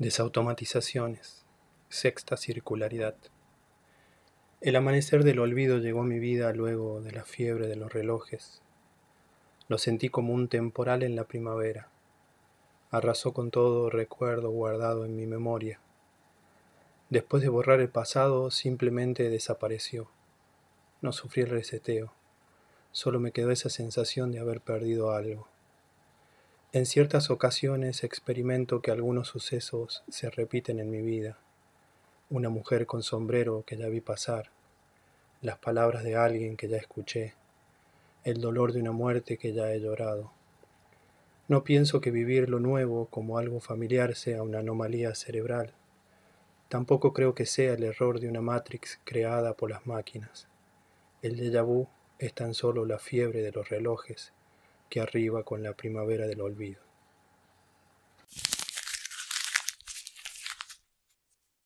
Desautomatizaciones. Sexta circularidad. El amanecer del olvido llegó a mi vida luego de la fiebre de los relojes. Lo sentí como un temporal en la primavera. Arrasó con todo recuerdo guardado en mi memoria. Después de borrar el pasado, simplemente desapareció. No sufrí el reseteo. Solo me quedó esa sensación de haber perdido algo. En ciertas ocasiones experimento que algunos sucesos se repiten en mi vida. Una mujer con sombrero que ya vi pasar, las palabras de alguien que ya escuché, el dolor de una muerte que ya he llorado. No pienso que vivir lo nuevo como algo familiar sea una anomalía cerebral. Tampoco creo que sea el error de una Matrix creada por las máquinas. El déjà vu es tan solo la fiebre de los relojes que arriba con la primavera del olvido.